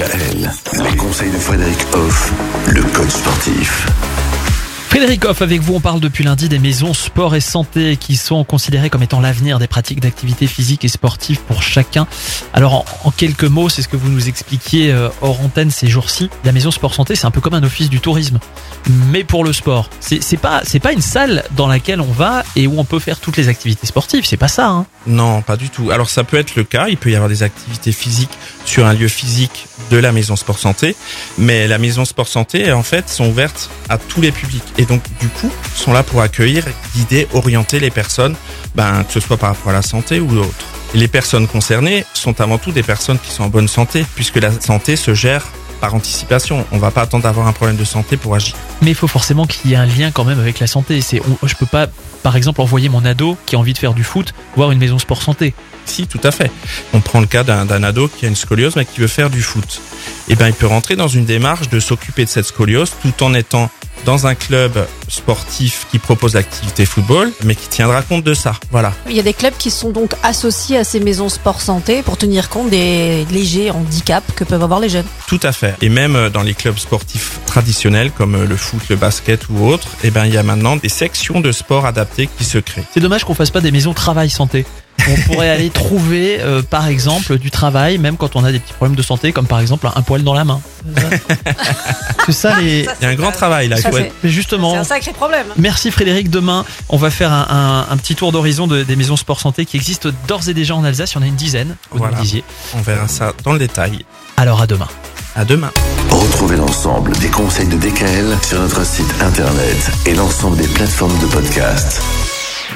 Les conseils de Frédéric Hoff, le coach sportif. Frédéric Hoff, avec vous, on parle depuis lundi des maisons sport et santé qui sont considérées comme étant l'avenir des pratiques d'activité physique et sportive pour chacun. Alors, en, quelques mots, c'est ce que vous nous expliquiez euh, hors antenne ces jours-ci. La maison sport santé, c'est un peu comme un office du tourisme, mais pour le sport. C'est pas, pas une salle dans laquelle on va et où on peut faire toutes les activités sportives. C'est pas ça, hein. Non, pas du tout. Alors ça peut être le cas, il peut y avoir des activités physiques sur un lieu physique de la maison sport santé, mais la maison sport santé en fait sont ouvertes à tous les publics et donc du coup sont là pour accueillir, guider, orienter les personnes, ben, que ce soit par rapport à la santé ou autre. Et les personnes concernées sont avant tout des personnes qui sont en bonne santé puisque la santé se gère par anticipation. On va pas attendre d'avoir un problème de santé pour agir. Mais il faut forcément qu'il y ait un lien quand même avec la santé. C'est, on- je peux pas, par exemple, envoyer mon ado qui a envie de faire du foot voir une maison sport santé. Si, tout à fait. On prend le cas d'un d'un ado qui a une scoliose mais qui veut faire du foot. Eh ben, il peut rentrer dans une démarche de s'occuper de cette scoliose tout en étant dans un club sportif qui propose l'activité football, mais qui tiendra compte de ça. Voilà. Il y a des clubs qui sont donc associés à ces maisons sport santé pour tenir compte des légers handicaps que peuvent avoir les jeunes. Tout à fait. Et même euh, dans les clubs sportifs traditionnels comme euh, le foot, le basket ou autres, eh ben, il y a maintenant des sections de sport adaptées qui se créent. C'est dommage qu'on fasse pas des maisons travail santé. On pourrait aller trouver, euh, par exemple, du travail, même quand on a des petits problèmes de santé, comme par exemple un poil dans la main. C'est ça les. Il y a un grand travail là. Ça, c'est- Mais justement. sacré problème. Merci Frédéric. Demain, on va faire un, un- un petit tour d'horizon de- des maisons sport santé qui existent d'ores et déjà en Alsace. Il y en a une dizaine, vous nous Voilà. le disiez. On verra ça dans le détail. Alors à demain. À demain. Retrouvez l'ensemble des conseils de DKL sur notre site internet et l'ensemble des plateformes de podcast.